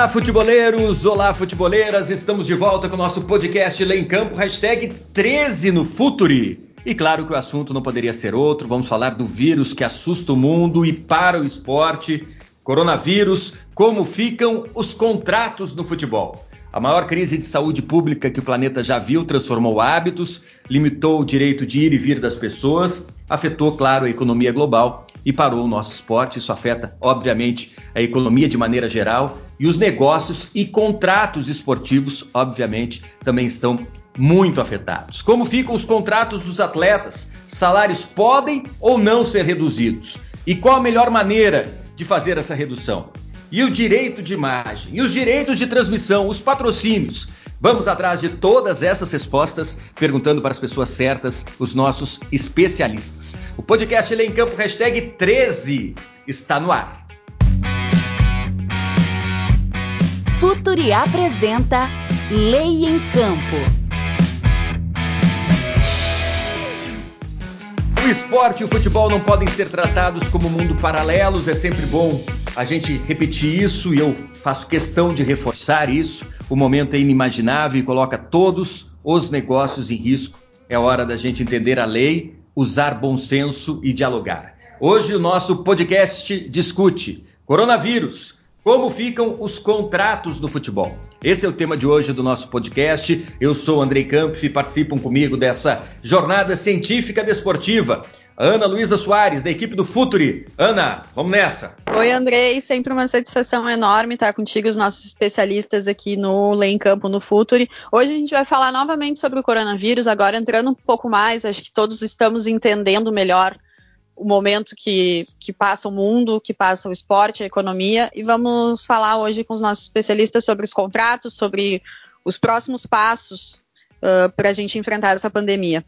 Olá, futeboleiros! Olá, futeboleiras! Estamos de volta com o nosso podcast Lê em Campo, hashtag 13 no Futuri. E claro que o assunto não poderia ser outro, vamos falar do vírus que assusta o mundo e para o esporte, coronavírus, como ficam os contratos no futebol. A maior crise de saúde pública que o planeta já viu transformou hábitos, limitou o direito de ir e vir das pessoas, afetou, claro, a economia global e parou o nosso esporte. Isso afeta, obviamente, a economia de maneira geral e os negócios e contratos esportivos, obviamente, também estão muito afetados. Como ficam os contratos dos atletas? Salários podem ou não ser reduzidos? E qual a melhor maneira de fazer essa redução? E o direito de imagem, e os direitos de transmissão, os patrocínios. Vamos atrás de todas essas respostas, perguntando para as pessoas certas, os nossos especialistas. O podcast Lei em Campo, hashtag 13, está no ar. Futuri apresenta Lei em Campo. O esporte e o futebol não podem ser tratados como mundo paralelos, é sempre bom a gente repetir isso e eu faço questão de reforçar isso. O momento é inimaginável e coloca todos os negócios em risco. É hora da gente entender a lei, usar bom senso e dialogar. Hoje o nosso podcast discute coronavírus, como ficam os contratos do futebol? Esse é o tema de hoje do nosso podcast. Eu sou Andrei Campos e participam comigo dessa jornada científica desportiva. Ana Luísa Soares, da equipe do Futuri. Ana, vamos nessa. Oi, Andrei. Sempre uma satisfação enorme estar contigo, os nossos especialistas aqui no Lei em Campo, no Futuri. Hoje a gente vai falar novamente sobre o coronavírus, agora entrando um pouco mais, acho que todos estamos entendendo melhor o momento que, que passa o mundo, que passa o esporte, a economia, e vamos falar hoje com os nossos especialistas sobre os contratos, sobre os próximos passos uh, para a gente enfrentar essa pandemia.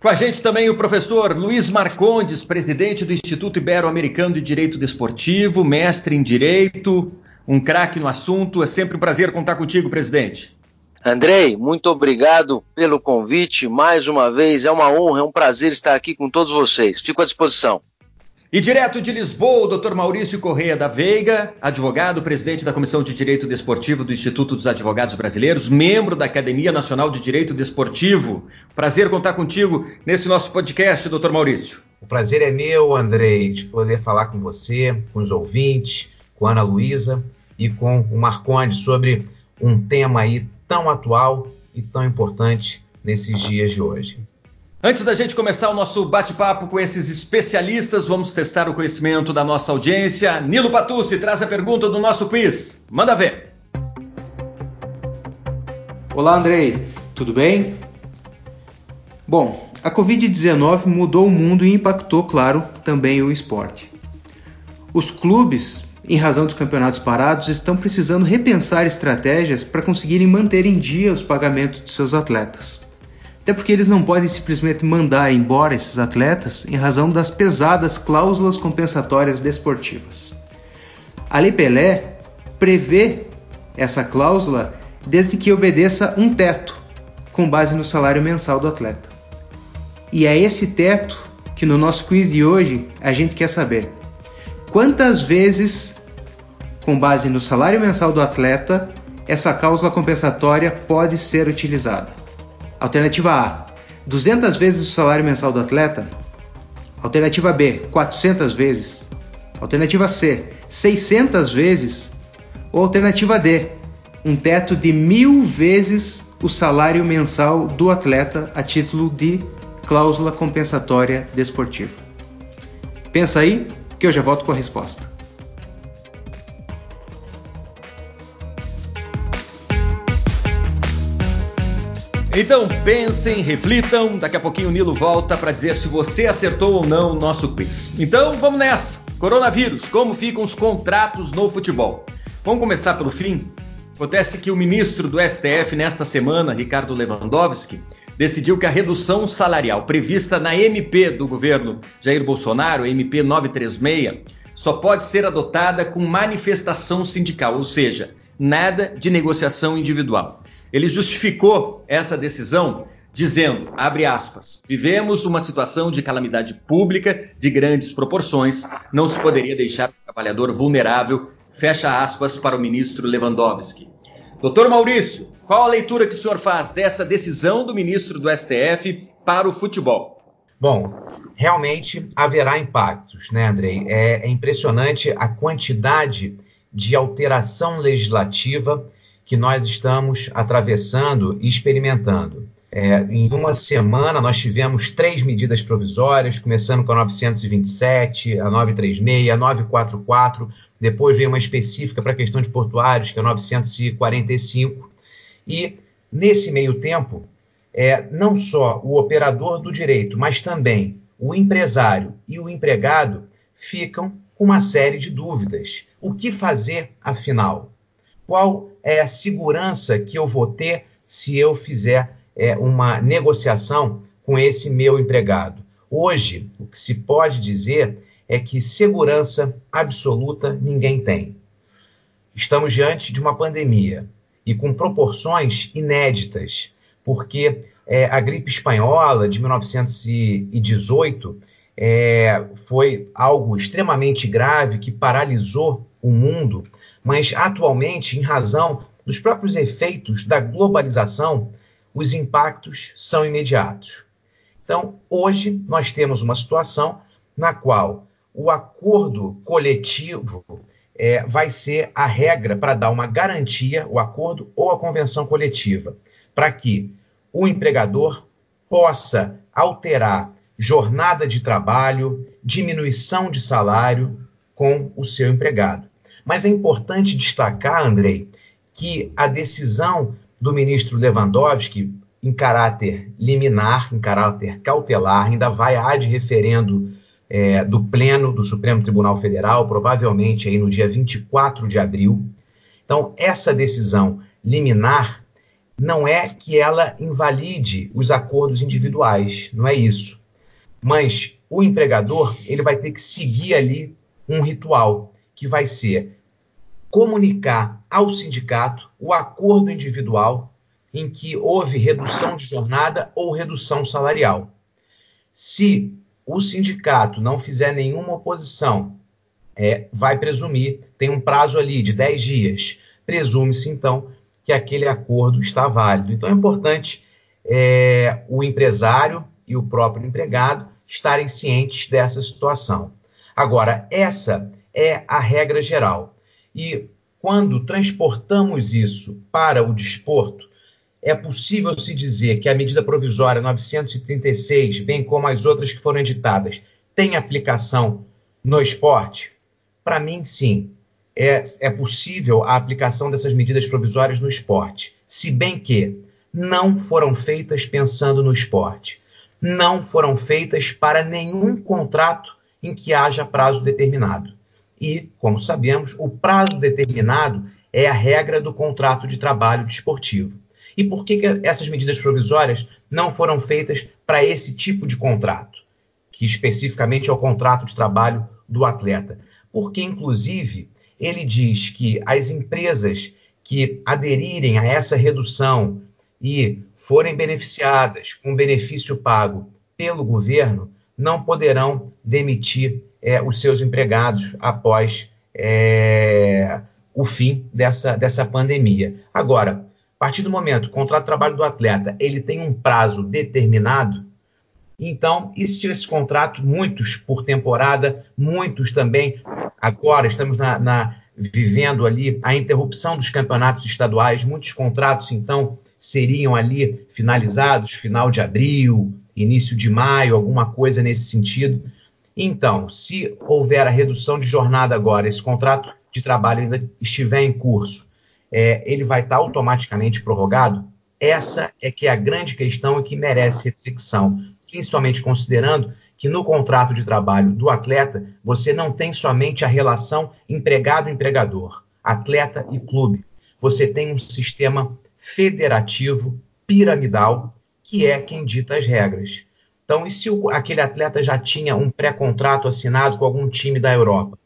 Com a gente também o professor Luiz Marcondes, presidente do Instituto Ibero-Americano de Direito Desportivo, mestre em Direito, um craque no assunto. É sempre um prazer contar contigo, presidente. Andrei, muito obrigado pelo convite. Mais uma vez, é uma honra, é um prazer estar aqui com todos vocês. Fico à disposição. E direto de Lisboa, o Dr. Maurício Correia da Veiga, advogado, presidente da Comissão de Direito Desportivo do Instituto dos Advogados Brasileiros, membro da Academia Nacional de Direito Desportivo. Prazer contar contigo nesse nosso podcast, Dr. Maurício. O prazer é meu, Andrei, de poder falar com você, com os ouvintes, com a Ana Luísa e com o Marconde sobre um tema aí tão atual e tão importante nesses dias de hoje. Antes da gente começar o nosso bate-papo com esses especialistas, vamos testar o conhecimento da nossa audiência. Nilo Patucci traz a pergunta do nosso quiz. Manda ver. Olá, Andrei. Tudo bem? Bom, a Covid-19 mudou o mundo e impactou, claro, também o esporte. Os clubes em razão dos campeonatos parados, estão precisando repensar estratégias para conseguirem manter em dia os pagamentos de seus atletas. Até porque eles não podem simplesmente mandar embora esses atletas em razão das pesadas cláusulas compensatórias desportivas. A Lei Pelé prevê essa cláusula desde que obedeça um teto, com base no salário mensal do atleta. E é esse teto que no nosso quiz de hoje a gente quer saber. Quantas vezes, com base no salário mensal do atleta, essa cláusula compensatória pode ser utilizada? Alternativa A: 200 vezes o salário mensal do atleta. Alternativa B: 400 vezes. Alternativa C: 600 vezes. Ou alternativa D: um teto de mil vezes o salário mensal do atleta a título de cláusula compensatória desportiva. Pensa aí, que eu já volto com a resposta. Então pensem, reflitam, daqui a pouquinho o Nilo volta para dizer se você acertou ou não o nosso quiz. Então vamos nessa! Coronavírus, como ficam os contratos no futebol? Vamos começar pelo fim? Acontece que o ministro do STF nesta semana, Ricardo Lewandowski, decidiu que a redução salarial prevista na MP do governo Jair Bolsonaro, MP 936, só pode ser adotada com manifestação sindical, ou seja, nada de negociação individual. Ele justificou essa decisão dizendo, abre aspas, vivemos uma situação de calamidade pública de grandes proporções, não se poderia deixar o trabalhador vulnerável Fecha aspas para o ministro Lewandowski. Doutor Maurício, qual a leitura que o senhor faz dessa decisão do ministro do STF para o futebol? Bom, realmente haverá impactos, né, Andrei? É, é impressionante a quantidade de alteração legislativa que nós estamos atravessando e experimentando. É, em uma semana, nós tivemos três medidas provisórias, começando com a 927, a 936, a 944, depois veio uma específica para a questão de portuários, que é a 945. E, nesse meio tempo, é, não só o operador do direito, mas também o empresário e o empregado ficam com uma série de dúvidas. O que fazer, afinal? Qual é a segurança que eu vou ter se eu fizer é, uma negociação com esse meu empregado. Hoje, o que se pode dizer é que segurança absoluta ninguém tem. Estamos diante de uma pandemia e com proporções inéditas, porque é, a gripe espanhola de 1918 é, foi algo extremamente grave que paralisou o mundo, mas atualmente, em razão dos próprios efeitos da globalização, os impactos são imediatos. Então, hoje, nós temos uma situação na qual o acordo coletivo é, vai ser a regra para dar uma garantia, o acordo ou a convenção coletiva, para que o empregador possa alterar jornada de trabalho, diminuição de salário com o seu empregado. Mas é importante destacar, Andrei, que a decisão do ministro Lewandowski, em caráter liminar, em caráter cautelar, ainda vai ad referendo é, do Pleno do Supremo Tribunal Federal, provavelmente aí no dia 24 de abril. Então, essa decisão liminar não é que ela invalide os acordos individuais, não é isso. Mas o empregador ele vai ter que seguir ali um ritual que vai ser comunicar ao sindicato o acordo individual em que houve redução de jornada ou redução salarial. Se o sindicato não fizer nenhuma oposição, é, vai presumir, tem um prazo ali de 10 dias, presume-se então que aquele acordo está válido. Então é importante é, o empresário e o próprio empregado estarem cientes dessa situação. Agora, essa é a regra geral. E quando transportamos isso para o desporto, é possível se dizer que a medida provisória 936, bem como as outras que foram editadas, tem aplicação no esporte? Para mim, sim. É, é possível a aplicação dessas medidas provisórias no esporte, se bem que não foram feitas pensando no esporte, não foram feitas para nenhum contrato em que haja prazo determinado. E, como sabemos, o prazo determinado é a regra do contrato de trabalho desportivo. E por que, que essas medidas provisórias não foram feitas para esse tipo de contrato, que especificamente é o contrato de trabalho do atleta? Porque, inclusive, ele diz que as empresas que aderirem a essa redução e forem beneficiadas com benefício pago pelo governo não poderão demitir é, os seus empregados após é, o fim dessa, dessa pandemia. Agora, a partir do momento que o contrato de trabalho do atleta ele tem um prazo determinado, então, e se esse contrato, muitos por temporada, muitos também, agora estamos na, na, vivendo ali a interrupção dos campeonatos estaduais, muitos contratos, então, seriam ali finalizados final de abril, início de maio, alguma coisa nesse sentido. Então, se houver a redução de jornada agora, esse contrato de trabalho ainda estiver em curso, é, ele vai estar automaticamente prorrogado? Essa é que é a grande questão e que merece reflexão, principalmente considerando que no contrato de trabalho do atleta você não tem somente a relação empregado-empregador, atleta e clube. Você tem um sistema federativo, piramidal, que é quem dita as regras. Então, e se o, aquele atleta já tinha um pré-contrato assinado com algum time da Europa?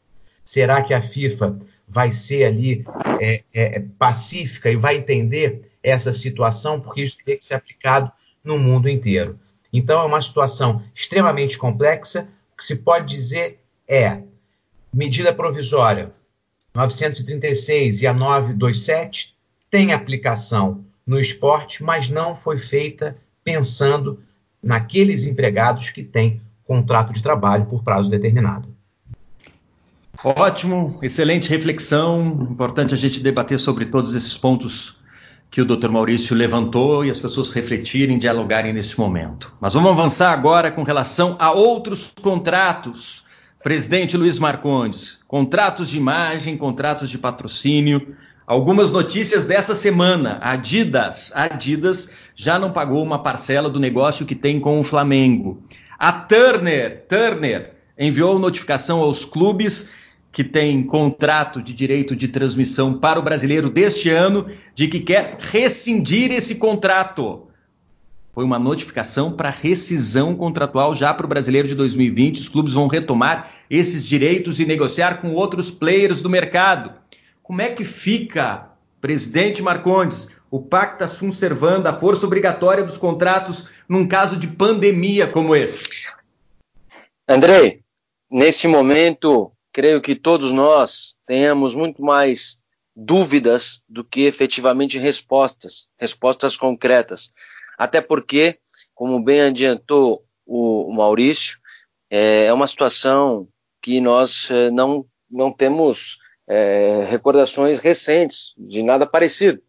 Será que a FIFA vai ser ali é, é, é, pacífica e vai entender essa situação? Porque isso tem que ser aplicado no mundo inteiro. Então, é uma situação extremamente complexa. O que se pode dizer é medida provisória 936 e a 927 têm aplicação no esporte, mas não foi feita pensando naqueles empregados que têm contrato de trabalho por prazo determinado. Ótimo, excelente reflexão. Importante a gente debater sobre todos esses pontos que o Dr. Maurício levantou e as pessoas refletirem, dialogarem nesse momento. Mas vamos avançar agora com relação a outros contratos. Presidente Luiz Marcondes, contratos de imagem, contratos de patrocínio. Algumas notícias dessa semana. Adidas, Adidas já não pagou uma parcela do negócio que tem com o Flamengo. A Turner, Turner enviou notificação aos clubes que tem contrato de direito de transmissão para o brasileiro deste ano, de que quer rescindir esse contrato. Foi uma notificação para rescisão contratual já para o brasileiro de 2020. Os clubes vão retomar esses direitos e negociar com outros players do mercado. Como é que fica, presidente Marcondes, o pacta sunt servanda, a força obrigatória dos contratos num caso de pandemia como esse? Andrei, nesse momento creio que todos nós tenhamos muito mais dúvidas do que efetivamente respostas, respostas concretas. Até porque, como bem adiantou o, Maurício, é, é uma situação que nós é, não, não temos é, recordações recentes de nada parecido.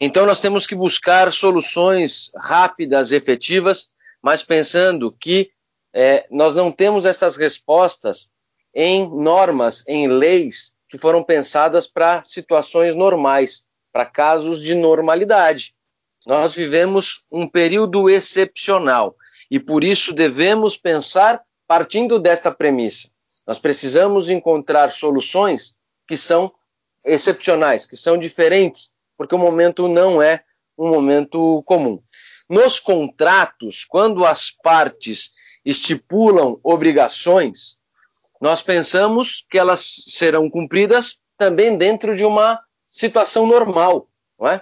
Então, nós temos que buscar soluções rápidas, efetivas, mas pensando que é, nós não temos essas respostas em normas, em leis que foram pensadas para situações normais, para casos de normalidade. Nós vivemos um período excepcional e por isso devemos pensar partindo desta premissa. Nós precisamos encontrar soluções que são excepcionais, que são diferentes, porque o momento não é um momento comum. Nos contratos, quando as partes estipulam obrigações, nós pensamos que elas serão cumpridas também dentro de uma situação normal, não é?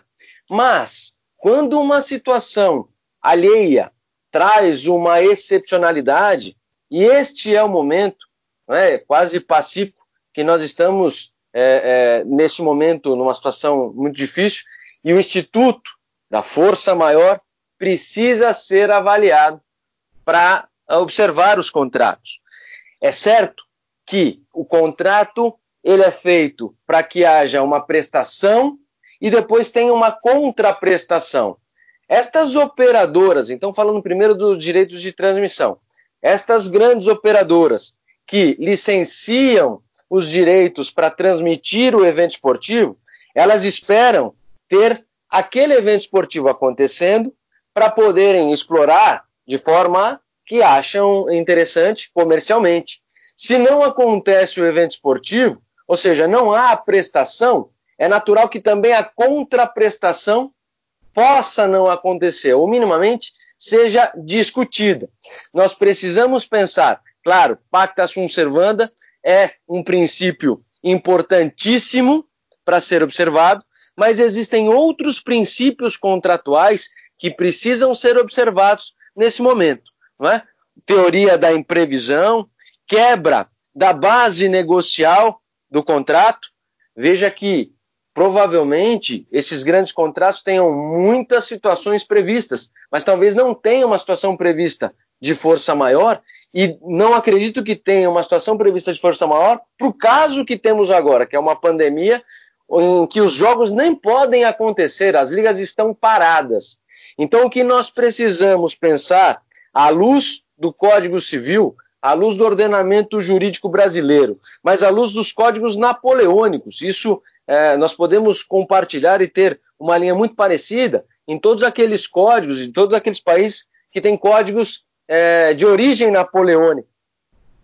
Mas quando uma situação alheia traz uma excepcionalidade, e este é o momento, é, quase pacífico, que nós estamos é, é, neste momento numa situação muito difícil, e o Instituto da Força Maior precisa ser avaliado para observar os contratos. É certo que o contrato ele é feito para que haja uma prestação e depois tem uma contraprestação. Estas operadoras, então falando primeiro dos direitos de transmissão, estas grandes operadoras que licenciam os direitos para transmitir o evento esportivo, elas esperam ter aquele evento esportivo acontecendo para poderem explorar de forma que acham interessante comercialmente. Se não acontece o evento esportivo, ou seja, não há a prestação, é natural que também a contraprestação possa não acontecer, ou minimamente seja discutida. Nós precisamos pensar, claro, pacta sunt servanda é um princípio importantíssimo para ser observado, mas existem outros princípios contratuais que precisam ser observados nesse momento não é? teoria da imprevisão, quebra da base negocial do contrato. Veja que provavelmente esses grandes contratos tenham muitas situações previstas, mas talvez não tenha uma situação prevista de força maior e não acredito que tenha uma situação prevista de força maior para o caso que temos agora, que é uma pandemia em que os jogos nem podem acontecer, as ligas estão paradas. Então, o que nós precisamos pensar à luz do Código Civil, à luz do ordenamento jurídico brasileiro, mas à luz dos códigos napoleônicos. Isso é, nós podemos compartilhar e ter uma linha muito parecida em todos aqueles códigos, em todos aqueles países que têm códigos é, de origem napoleônica.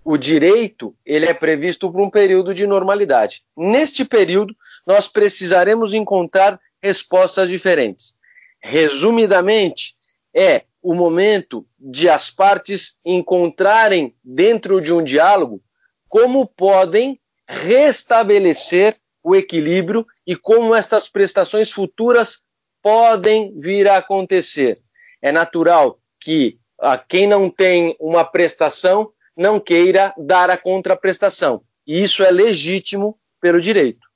O direito ele é previsto por um período de normalidade. Neste período, nós precisaremos encontrar respostas diferentes. Resumidamente, é o momento de as partes encontrarem dentro de um diálogo como podem restabelecer o equilíbrio e como estas prestações futuras podem vir a acontecer. É natural que a quem não tem uma prestação não queira dar a contraprestação. E isso é legítimo pelo direito.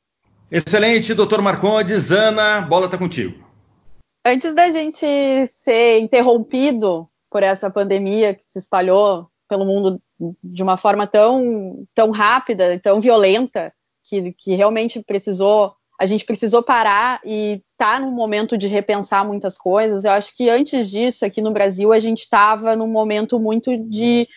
Excelente, doutor Marcondes. Ana, bola está contigo. Antes da gente ser interrompido por essa pandemia que se espalhou pelo mundo de uma forma tão, tão rápida, tão violenta, que, que realmente precisou, a gente precisou parar e tá num momento de repensar muitas coisas. Eu acho que antes disso, aqui no Brasil, a gente estava num momento muito de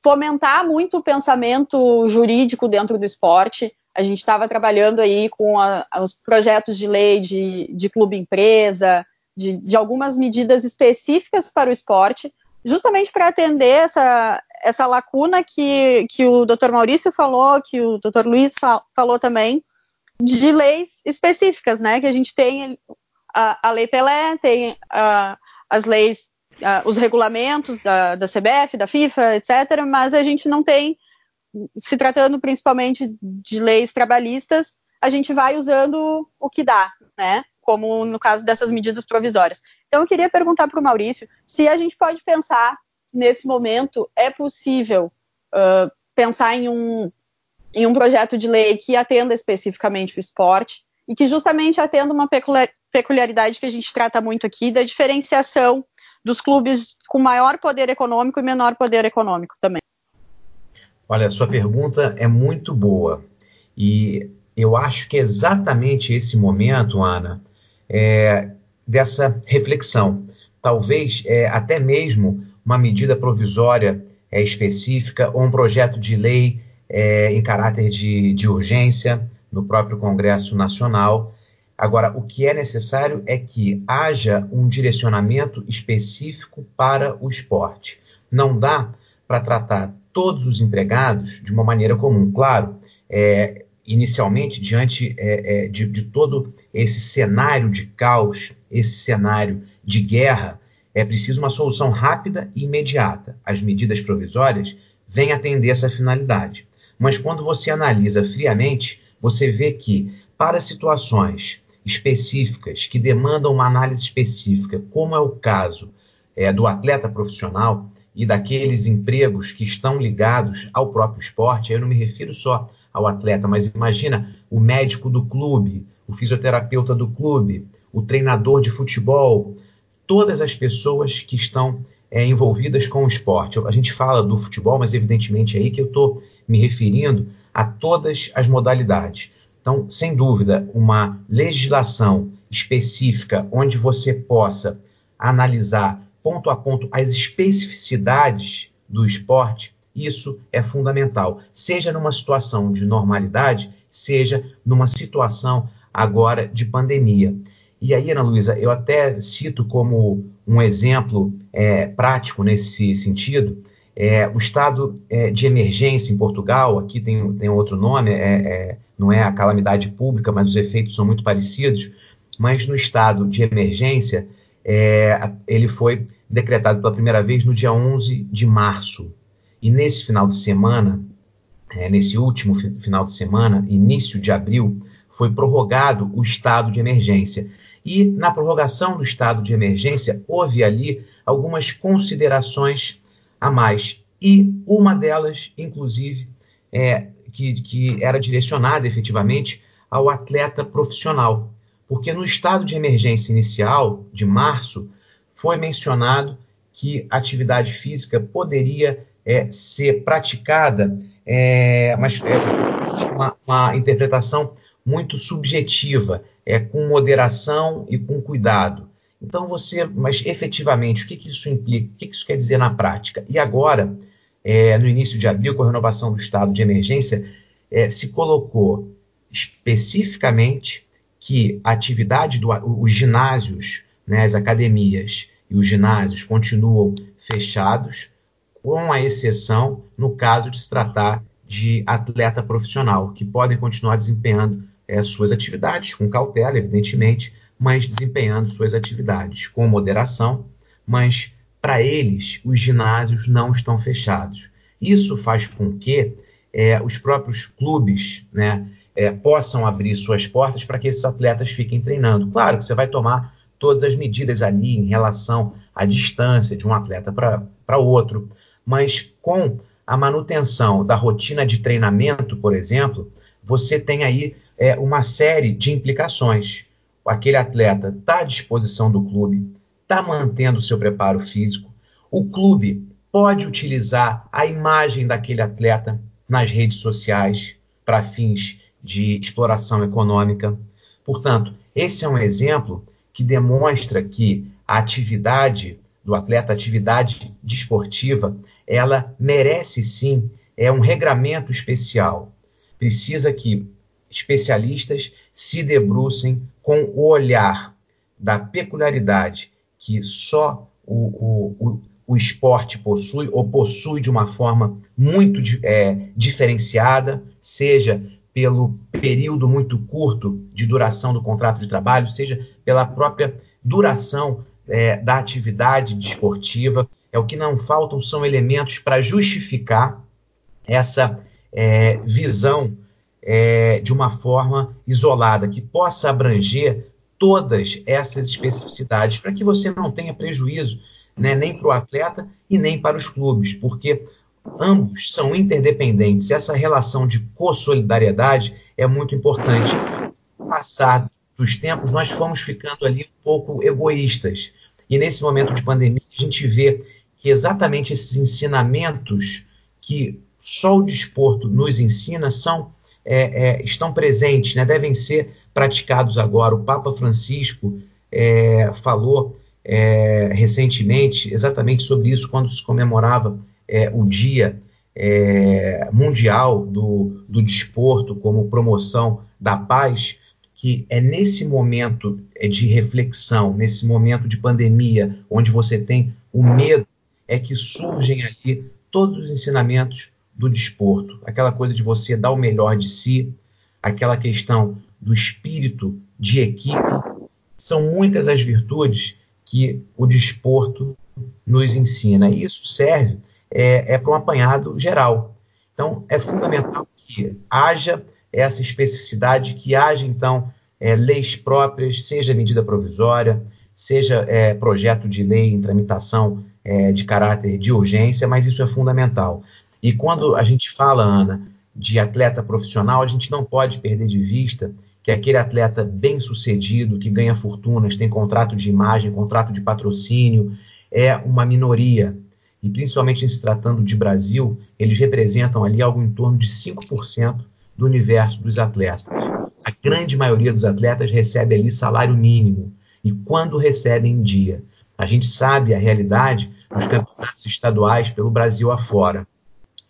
fomentar muito o pensamento jurídico dentro do esporte. A gente estava trabalhando aí com a, os projetos de lei de, de clube empresa, de, de, algumas medidas específicas para o esporte, justamente para atender essa, essa lacuna que, que o Dr. Maurício falou, que o Dr. Luiz falou também, de leis específicas, né? Que a gente tem a, a Lei Pelé, tem as leis os regulamentos da, da CBF, da FIFA, etc., mas a gente não tem, se tratando principalmente de leis trabalhistas, a gente vai usando o que dá, né? Como no caso dessas medidas provisórias. Então, eu queria perguntar para o Maurício se a gente pode pensar, nesse momento, é possível uh, pensar em um, em um projeto de lei que atenda especificamente o esporte e que justamente atenda uma peculiaridade que a gente trata muito aqui, da diferenciação dos clubes com maior poder econômico e menor poder econômico também. Olha, sua pergunta é muito boa. E eu acho que é exatamente esse momento, Ana, é, dessa reflexão. Talvez é, até mesmo uma medida provisória é, específica ou um projeto de lei é, em caráter de, de urgência no próprio Congresso Nacional Agora, o que é necessário é que haja um direcionamento específico para o esporte. Não dá para tratar todos os empregados de uma maneira comum. Claro, é, inicialmente, diante é, é, de, de todo esse cenário de caos, esse cenário de guerra, é preciso uma solução rápida e imediata. As medidas provisórias vêm atender essa finalidade. Mas quando você analisa friamente, você vê que, para situações específicas que demandam uma análise específica, como é o caso é, do atleta profissional e daqueles empregos que estão ligados ao próprio esporte, eu não me refiro só ao atleta, mas imagina o médico do clube, o fisioterapeuta do clube, o treinador de futebol, todas as pessoas que estão é, envolvidas com o esporte. A gente fala do futebol, mas evidentemente é aí que eu estou me referindo a todas as modalidades. Então, sem dúvida, uma legislação específica onde você possa analisar ponto a ponto as especificidades do esporte, isso é fundamental, seja numa situação de normalidade, seja numa situação agora de pandemia. E aí, Ana Luísa, eu até cito como um exemplo é, prático nesse sentido, é, o estado é, de emergência em Portugal, aqui tem, tem outro nome, é, é não é a calamidade pública, mas os efeitos são muito parecidos. Mas no estado de emergência, é, ele foi decretado pela primeira vez no dia 11 de março. E nesse final de semana, é, nesse último final de semana, início de abril, foi prorrogado o estado de emergência. E na prorrogação do estado de emergência, houve ali algumas considerações a mais. E uma delas, inclusive, é, que, que era direcionada efetivamente ao atleta profissional. Porque no estado de emergência inicial, de março, foi mencionado que atividade física poderia é, ser praticada, é, mas é, uma, uma, interpretação muito subjetiva, é, com moderação e com cuidado. Então você, mas efetivamente, o que, que isso implica? O que, que isso quer dizer na prática? E agora, é, no início de abril, com a renovação do estado de emergência, é, se colocou especificamente que a atividade dos ginásios, né, as academias e os ginásios continuam fechados, com a exceção no caso de se tratar de atleta profissional, que podem continuar desempenhando é, suas atividades com cautela, evidentemente, mas desempenhando suas atividades com moderação, mas para eles, os ginásios não estão fechados. Isso faz com que é, os próprios clubes né, é, possam abrir suas portas para que esses atletas fiquem treinando. Claro que você vai tomar todas as medidas ali em relação à distância de um atleta para outro, mas com a manutenção da rotina de treinamento, por exemplo, você tem aí é, uma série de implicações. Aquele atleta está à disposição do clube, está mantendo o seu preparo físico, o clube pode utilizar a imagem daquele atleta nas redes sociais para fins de exploração econômica. Portanto, esse é um exemplo que demonstra que a atividade do atleta, a atividade desportiva, ela merece sim é um regramento especial. Precisa que especialistas se debrucem com o olhar da peculiaridade que só o, o, o, o esporte possui, ou possui de uma forma muito é, diferenciada, seja pelo período muito curto de duração do contrato de trabalho, seja pela própria duração é, da atividade desportiva. É o que não faltam são elementos para justificar essa é, visão é, de uma forma isolada, que possa abranger todas essas especificidades, para que você não tenha prejuízo né, nem para o atleta e nem para os clubes, porque ambos são interdependentes. Essa relação de co-solidariedade é muito importante. Passar dos tempos, nós fomos ficando ali um pouco egoístas. E nesse momento de pandemia, a gente vê que exatamente esses ensinamentos que só o desporto nos ensina são é, é, estão presentes, né, devem ser praticados agora. O Papa Francisco é, falou é, recentemente exatamente sobre isso quando se comemorava é, o Dia é, Mundial do, do Desporto como promoção da paz, que é nesse momento de reflexão, nesse momento de pandemia, onde você tem o medo, é que surgem ali todos os ensinamentos do desporto, aquela coisa de você dar o melhor de si, aquela questão do espírito de equipe, são muitas as virtudes que o desporto nos ensina. E isso serve é, é para um apanhado geral. Então, é fundamental que haja essa especificidade, que haja, então, é, leis próprias, seja medida provisória, seja é, projeto de lei em tramitação é, de caráter de urgência, mas isso é fundamental. E quando a gente fala, Ana, de atleta profissional, a gente não pode perder de vista que aquele atleta bem sucedido, que ganha fortunas, tem contrato de imagem, contrato de patrocínio, é uma minoria. E principalmente em se tratando de Brasil, eles representam ali algo em torno de 5% do universo dos atletas. A grande maioria dos atletas recebe ali salário mínimo. E quando recebem em dia? A gente sabe a realidade dos campeonatos estaduais pelo Brasil afora.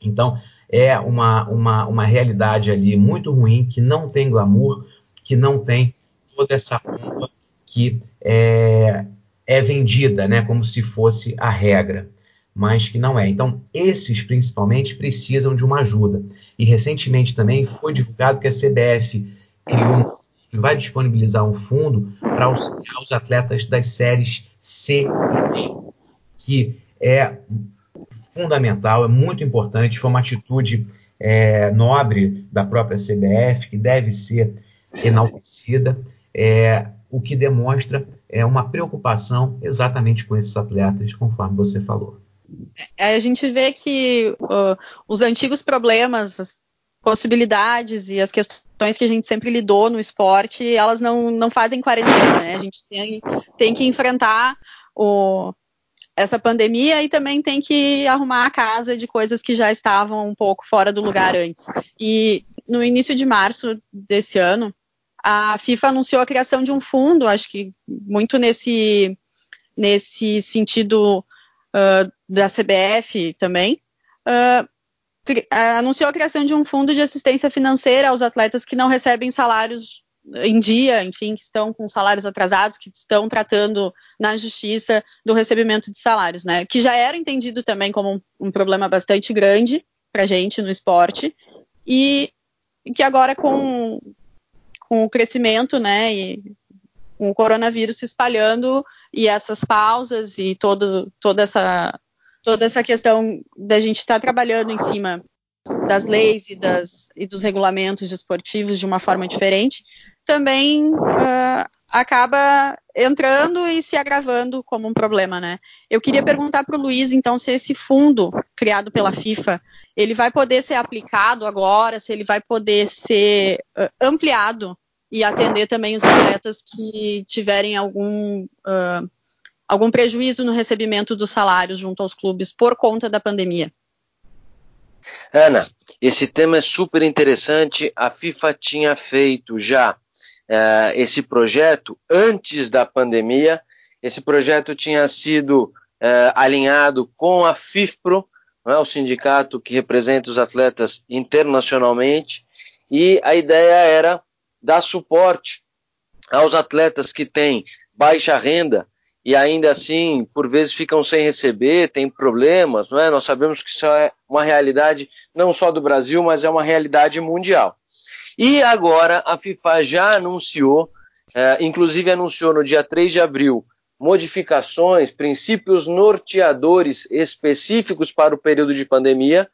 Então, é uma, uma, uma realidade ali muito ruim, que não tem glamour, que não tem toda essa pompa que é, é vendida, né, como se fosse a regra, mas que não é. Então, esses principalmente precisam de uma ajuda. E recentemente também foi divulgado que a CBF criou vai disponibilizar um fundo para auxiliar os atletas das séries C e D, que é fundamental, é muito importante, foi uma atitude é, nobre da própria CBF, que deve ser enaltecida, é, o que demonstra é uma preocupação exatamente com esses atletas, conforme você falou. É, a gente vê que uh, os antigos problemas, as possibilidades e as questões que a gente sempre lidou no esporte, elas não, não fazem quarentena, né? A gente tem, tem que enfrentar o, essa pandemia e também tem que arrumar a casa de coisas que já estavam um pouco fora do lugar antes. E no início de março desse ano, a FIFA anunciou a criação de um fundo, acho que muito nesse, nesse sentido uh, da CBF também, uh, anunciou a criação de um fundo de assistência financeira aos atletas que não recebem salários em dia, enfim, que estão com salários atrasados, que estão tratando na justiça do recebimento de salários, né? Que já era entendido também como um, um problema bastante grande para gente no esporte e que agora com, com o crescimento, né, e com o coronavírus se espalhando e essas pausas e todo, toda essa toda essa questão da gente estar tá trabalhando em cima das leis e, das, e dos regulamentos desportivos de uma forma diferente, também uh, acaba entrando e se agravando como um problema, né? Eu queria perguntar para o Luiz, então, se esse fundo criado pela FIFA, ele vai poder ser aplicado agora, se ele vai poder ser uh, ampliado e atender também os atletas que tiverem algum, uh, algum prejuízo no recebimento dos salários junto aos clubes por conta da pandemia. Ana, esse tema é super interessante. A FIFA tinha feito já uh, esse projeto antes da pandemia. Esse projeto tinha sido uh, alinhado com a FIFPRO, é, o sindicato que representa os atletas internacionalmente, e a ideia era dar suporte aos atletas que têm baixa renda e ainda assim, por vezes, ficam sem receber, tem problemas, não é? Nós sabemos que isso é uma realidade não só do Brasil, mas é uma realidade mundial. E agora a FIFA já anunciou, é, inclusive anunciou no dia 3 de abril, modificações, princípios norteadores específicos para o período de pandemia,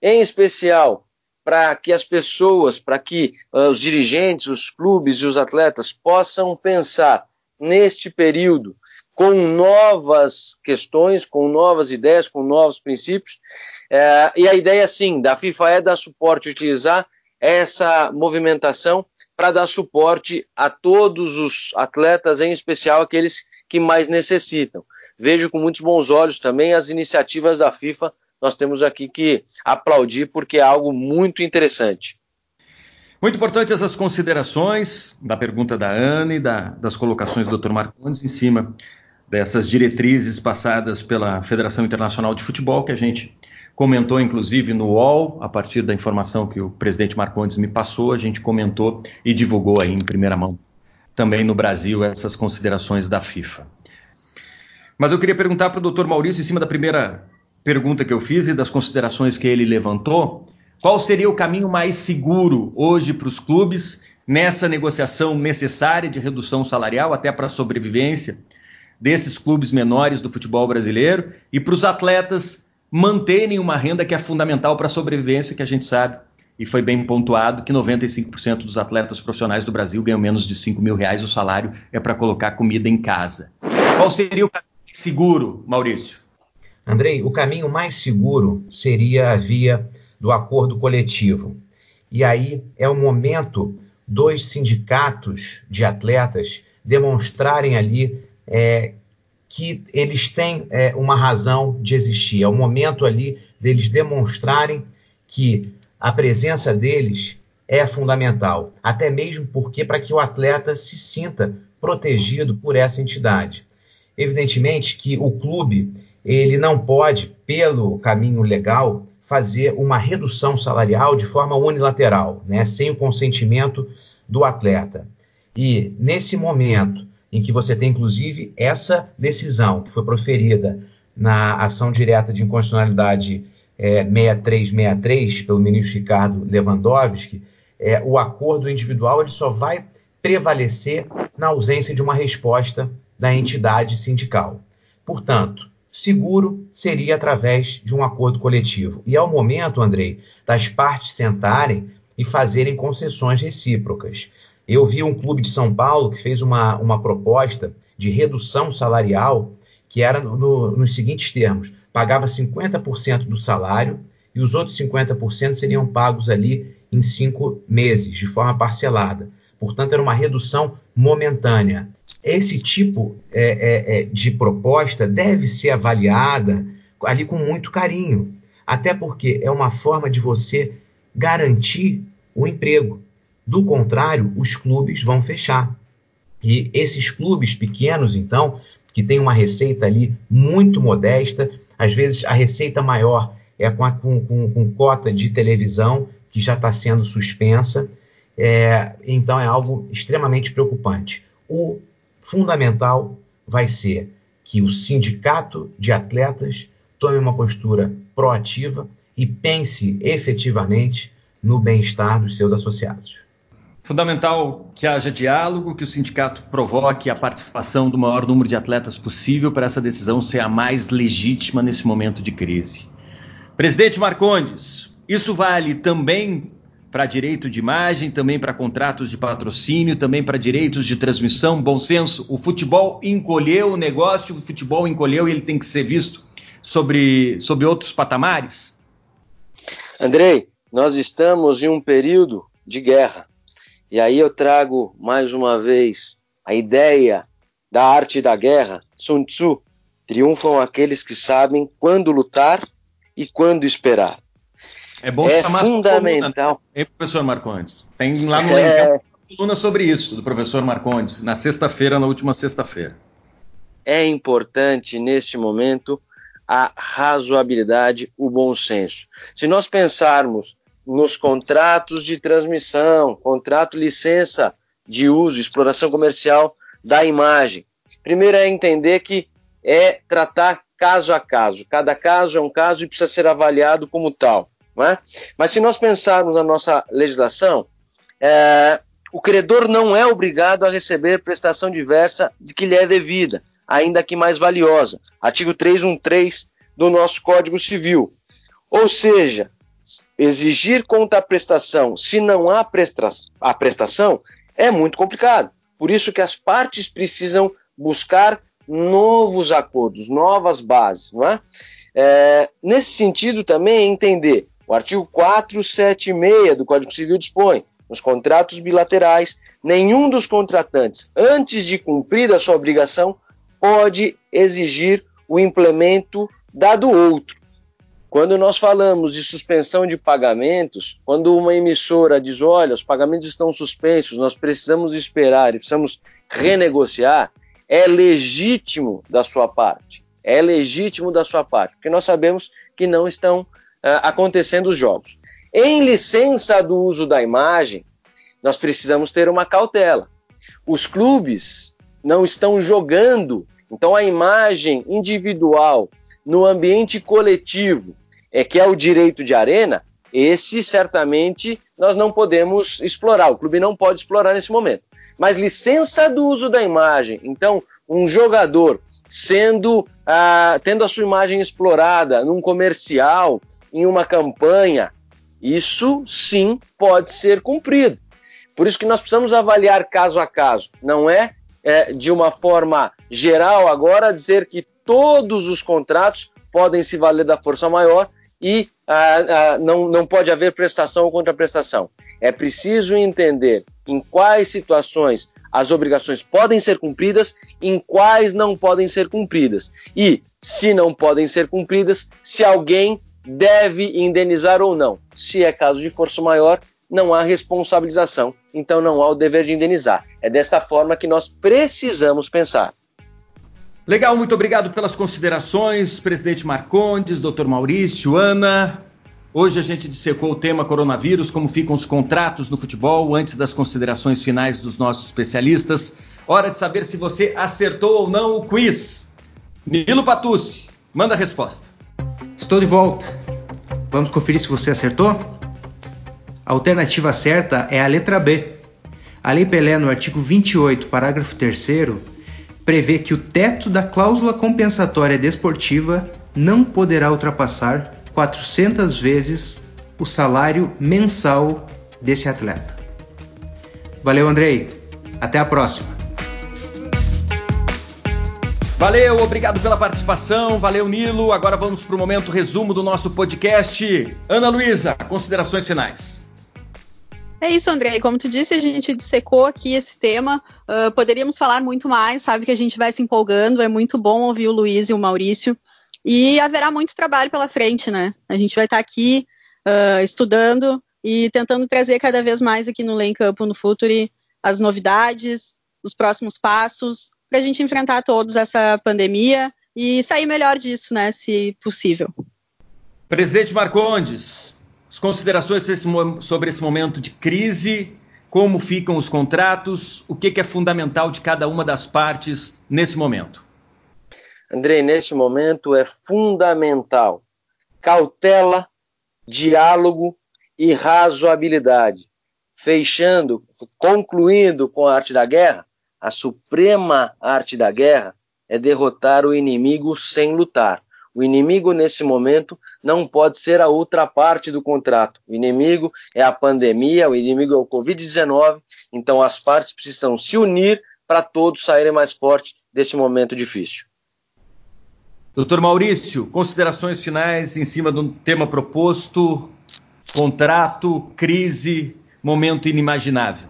em especial para que as pessoas, para que uh, os dirigentes, os clubes e os atletas possam pensar neste período com novas questões, com novas ideias, com novos princípios. É, e a ideia, sim, da FIFA é dar suporte, utilizar essa movimentação para dar suporte a todos os atletas, em especial aqueles que mais necessitam. Vejo com muitos bons olhos também as iniciativas da FIFA. Nós temos aqui que aplaudir porque é algo muito interessante. Muito importante essas considerações da pergunta da Ana e da, das colocações do Dr. Marcondes em cima dessas diretrizes passadas pela Federação Internacional de Futebol que a gente comentou inclusive no UOL, a partir da informação que o presidente Marcondes me passou, a gente comentou e divulgou aí em primeira mão também no Brasil essas considerações da FIFA. Mas eu queria perguntar para o Dr. Maurício, em cima da primeira pergunta que eu fiz e das considerações que ele levantou, qual seria o caminho mais seguro hoje para os clubes nessa negociação necessária de redução salarial, até para a sobrevivência desses clubes menores do futebol brasileiro, e para os atletas manterem uma renda que é fundamental para a sobrevivência, que a gente sabe, e foi bem pontuado, que 95% dos atletas profissionais do Brasil ganham menos de 5 mil reais, o salário é para colocar comida em casa. Qual seria o caminho seguro, Maurício? Andrei, o caminho mais seguro seria a via do acordo coletivo. E aí é o momento dos sindicatos de atletas demonstrarem ali é, que eles têm é, uma razão de existir. É o momento ali deles demonstrarem que a presença deles é fundamental, até mesmo porque para que o atleta se sinta protegido por essa entidade. Evidentemente que o clube ele não pode, pelo caminho legal, fazer uma redução salarial de forma unilateral, né, sem o consentimento do atleta. E nesse momento em que você tem, inclusive, essa decisão que foi proferida na ação direta de inconstitucionalidade é, 6363 pelo ministro Ricardo Lewandowski, é, o acordo individual ele só vai prevalecer na ausência de uma resposta da entidade sindical. Portanto, seguro seria através de um acordo coletivo. E é o momento, Andrei, das partes sentarem e fazerem concessões recíprocas. Eu vi um clube de São Paulo que fez uma, uma proposta de redução salarial que era no, no, nos seguintes termos: pagava 50% do salário e os outros 50% seriam pagos ali em cinco meses, de forma parcelada. Portanto, era uma redução momentânea. Esse tipo é, é, é, de proposta deve ser avaliada ali com muito carinho, até porque é uma forma de você garantir o emprego. Do contrário, os clubes vão fechar. E esses clubes pequenos, então, que têm uma receita ali muito modesta, às vezes a receita maior é com, a, com, com, com cota de televisão, que já está sendo suspensa. É, então é algo extremamente preocupante. O fundamental vai ser que o sindicato de atletas tome uma postura proativa e pense efetivamente no bem-estar dos seus associados. Fundamental que haja diálogo, que o sindicato provoque a participação do maior número de atletas possível para essa decisão ser a mais legítima nesse momento de crise. Presidente Marcondes, isso vale também para direito de imagem, também para contratos de patrocínio, também para direitos de transmissão. Bom senso, o futebol encolheu o negócio, o futebol encolheu e ele tem que ser visto sobre, sobre outros patamares? Andrei, nós estamos em um período de guerra. E aí eu trago mais uma vez a ideia da arte da guerra, Sun Tzu. Triunfam aqueles que sabem quando lutar e quando esperar. É bom é chamar fundamental. Coluna, hein, professor Marcondes? Tem lá no é... uma coluna sobre isso, do professor Marcondes, na sexta-feira, na última sexta-feira. É importante, neste momento, a razoabilidade, o bom senso. Se nós pensarmos nos contratos de transmissão, contrato licença de uso, exploração comercial da imagem, primeiro é entender que é tratar caso a caso. Cada caso é um caso e precisa ser avaliado como tal. É? Mas se nós pensarmos na nossa legislação, é, o credor não é obrigado a receber prestação diversa de que lhe é devida, ainda que mais valiosa. Artigo 313 do nosso Código Civil. Ou seja, exigir contraprestação se não há presta a prestação é muito complicado. Por isso que as partes precisam buscar novos acordos, novas bases, não é? é nesse sentido também entender o artigo 476 do Código Civil dispõe: nos contratos bilaterais, nenhum dos contratantes, antes de cumprir a sua obrigação, pode exigir o implemento da do outro. Quando nós falamos de suspensão de pagamentos, quando uma emissora diz: olha, os pagamentos estão suspensos, nós precisamos esperar e precisamos renegociar, é legítimo da sua parte. É legítimo da sua parte, porque nós sabemos que não estão uh, acontecendo os jogos. Em licença do uso da imagem, nós precisamos ter uma cautela. Os clubes não estão jogando, então a imagem individual no ambiente coletivo, é que é o direito de arena, esse certamente nós não podemos explorar, o clube não pode explorar nesse momento. Mas licença do uso da imagem, então um jogador sendo ah, tendo a sua imagem explorada num comercial, em uma campanha, isso sim pode ser cumprido. Por isso que nós precisamos avaliar caso a caso. Não é, é de uma forma geral agora dizer que todos os contratos podem se valer da força maior e ah, ah, não, não pode haver prestação ou contraprestação. É preciso entender em quais situações as obrigações podem ser cumpridas, em quais não podem ser cumpridas. E, se não podem ser cumpridas, se alguém deve indenizar ou não. Se é caso de força maior, não há responsabilização, então não há o dever de indenizar. É desta forma que nós precisamos pensar. Legal, muito obrigado pelas considerações, presidente Marcondes, doutor Maurício, Ana. Hoje a gente dissecou o tema coronavírus, como ficam os contratos no futebol, antes das considerações finais dos nossos especialistas. Hora de saber se você acertou ou não o quiz. Nilo Patucci, manda a resposta. Estou de volta. Vamos conferir se você acertou? A alternativa certa é a letra B. A Lei Pelé, no artigo 28, parágrafo 3, prevê que o teto da cláusula compensatória desportiva não poderá ultrapassar 400 vezes o salário mensal desse atleta. Valeu, Andrei. Até a próxima. Valeu, obrigado pela participação, valeu Nilo. Agora vamos para o momento resumo do nosso podcast. Ana Luísa, considerações finais. É isso, André. Como tu disse, a gente dissecou aqui esse tema. Uh, poderíamos falar muito mais, sabe que a gente vai se empolgando. É muito bom ouvir o Luiz e o Maurício. E haverá muito trabalho pela frente, né? A gente vai estar aqui uh, estudando e tentando trazer cada vez mais aqui no Lane Campo, no Futuri, as novidades, os próximos passos, para a gente enfrentar todos essa pandemia e sair melhor disso, né, se possível. Presidente Marcondes, considerações sobre esse momento de crise, como ficam os contratos, o que, é fundamental de cada uma das partes nesse momento? Andrei, neste momento é fundamental cautela, diálogo e razoabilidade. Fechando, concluindo com a arte da guerra, a suprema arte da guerra é derrotar o inimigo sem lutar. O inimigo nesse momento não pode ser a outra parte do contrato. O inimigo é a pandemia, o inimigo é o Covid-19. Então as partes precisam se unir para todos saírem mais fortes desse momento difícil. Doutor Maurício, considerações finais em cima do tema proposto: contrato, crise, momento inimaginável.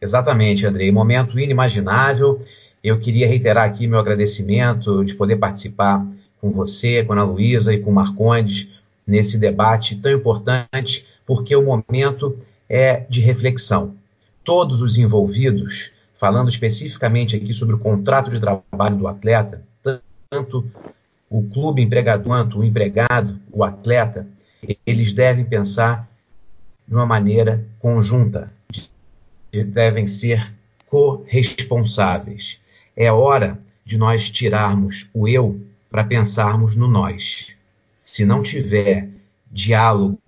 Exatamente, Andrei, momento inimaginável. Eu queria reiterar aqui meu agradecimento de poder participar com você, com a Ana Luísa e com o Marcondes nesse debate tão importante, porque o momento é de reflexão. Todos os envolvidos, falando especificamente aqui sobre o contrato de trabalho do atleta, tanto o clube empregador quanto o empregado, o atleta, eles devem pensar de uma maneira conjunta, devem ser corresponsáveis. É hora de nós tirarmos o eu para pensarmos no nós. Se não tiver diálogo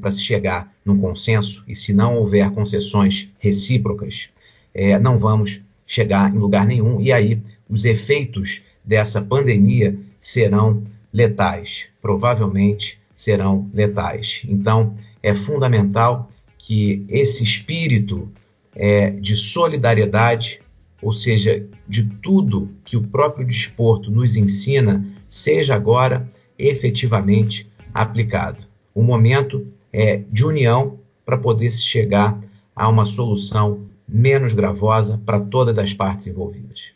para se chegar num consenso e se não houver concessões recíprocas, é, não vamos chegar em lugar nenhum e aí os efeitos dessa pandemia serão letais, provavelmente serão letais. Então, é fundamental que esse espírito é, de solidariedade, ou seja, de tudo que o próprio desporto nos ensina, seja agora efetivamente aplicado. O momento é de união para poder se chegar a uma solução menos gravosa para todas as partes envolvidas.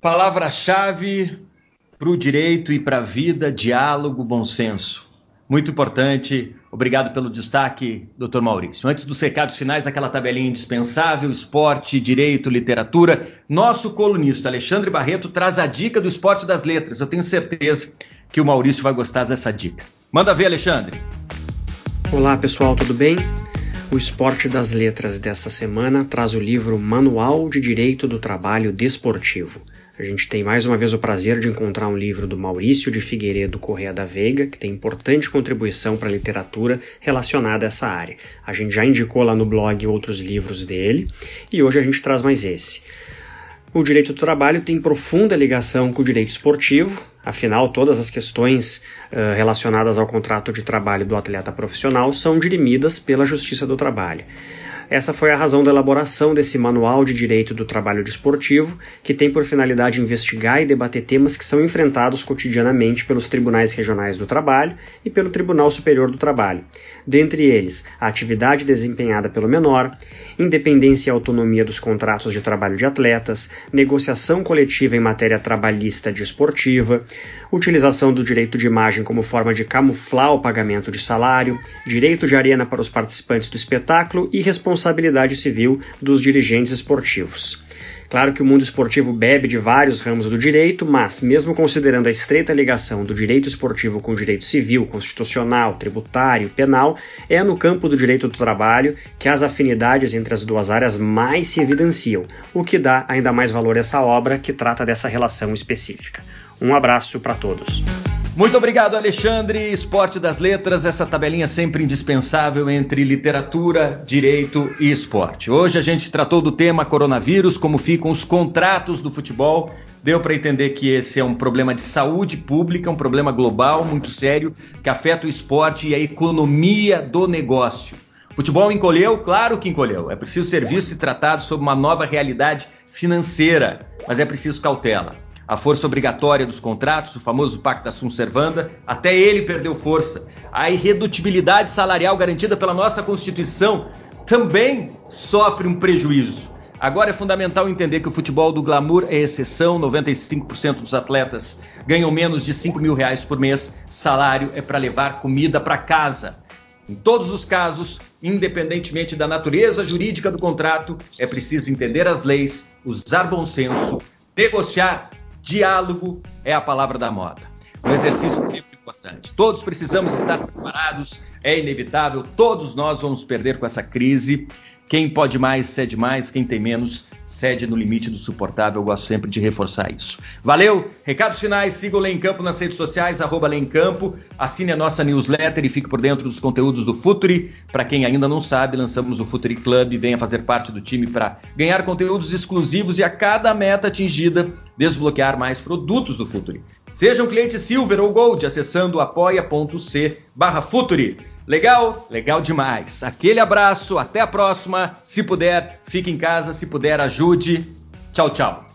Palavra-chave para o direito e para a vida: diálogo, bom senso. Muito importante. Obrigado pelo destaque, doutor Maurício. Antes dos recados finais, aquela tabelinha indispensável: esporte, direito, literatura. Nosso colunista Alexandre Barreto traz a dica do esporte das letras. Eu tenho certeza que o Maurício vai gostar dessa dica. Manda ver, Alexandre. Olá, pessoal, tudo bem? O Esporte das Letras dessa semana traz o livro Manual de Direito do Trabalho Desportivo. A gente tem mais uma vez o prazer de encontrar um livro do Maurício de Figueiredo Correia da Veiga, que tem importante contribuição para a literatura relacionada a essa área. A gente já indicou lá no blog outros livros dele e hoje a gente traz mais esse. O direito do trabalho tem profunda ligação com o direito esportivo, afinal, todas as questões uh, relacionadas ao contrato de trabalho do atleta profissional são dirimidas pela Justiça do Trabalho. Essa foi a razão da elaboração desse Manual de Direito do Trabalho Desportivo, que tem por finalidade investigar e debater temas que são enfrentados cotidianamente pelos tribunais regionais do trabalho e pelo Tribunal Superior do Trabalho. Dentre eles, a atividade desempenhada pelo menor, independência e autonomia dos contratos de trabalho de atletas, negociação coletiva em matéria trabalhista desportiva, utilização do direito de imagem como forma de camuflar o pagamento de salário, direito de arena para os participantes do espetáculo e responsabilidade civil dos dirigentes esportivos. Claro que o mundo esportivo bebe de vários ramos do direito, mas, mesmo considerando a estreita ligação do direito esportivo com o direito civil, constitucional, tributário penal, é no campo do direito do trabalho que as afinidades entre as duas áreas mais se evidenciam, o que dá ainda mais valor a essa obra que trata dessa relação específica. Um abraço para todos. Muito obrigado, Alexandre. Esporte das Letras, essa tabelinha sempre indispensável entre literatura, direito e esporte. Hoje a gente tratou do tema coronavírus, como ficam os contratos do futebol. Deu para entender que esse é um problema de saúde pública, um problema global muito sério que afeta o esporte e a economia do negócio. Futebol encolheu? Claro que encolheu. É preciso ser visto e tratado sob uma nova realidade financeira, mas é preciso cautela a força obrigatória dos contratos, o famoso Pacta Sunt Servanda, até ele perdeu força. A irredutibilidade salarial garantida pela nossa Constituição também sofre um prejuízo. Agora é fundamental entender que o futebol do glamour é exceção, 95% dos atletas ganham menos de 5 mil reais por mês, salário é para levar comida para casa. Em todos os casos, independentemente da natureza jurídica do contrato, é preciso entender as leis, usar bom senso, negociar Diálogo é a palavra da moda. Um exercício sempre importante. Todos precisamos estar preparados, é inevitável, todos nós vamos perder com essa crise. Quem pode mais, cede mais, quem tem menos, cede no limite do suportável. Eu gosto sempre de reforçar isso. Valeu! Recados finais, siga o Lei em Campo nas redes sociais, arroba Lei em Campo, assine a nossa newsletter e fique por dentro dos conteúdos do Futuri. Para quem ainda não sabe, lançamos o Futuri Club, venha fazer parte do time para ganhar conteúdos exclusivos e a cada meta atingida desbloquear mais produtos do Futuri. Seja um cliente Silver ou Gold acessando apoia.c barra Futuri. Legal? Legal demais. Aquele abraço, até a próxima. Se puder, fique em casa, se puder, ajude. Tchau, tchau.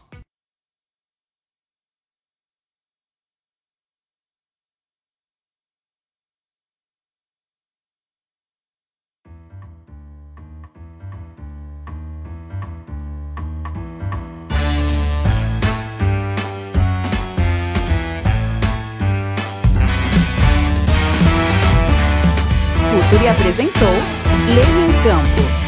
Apresentou Leia em Campo.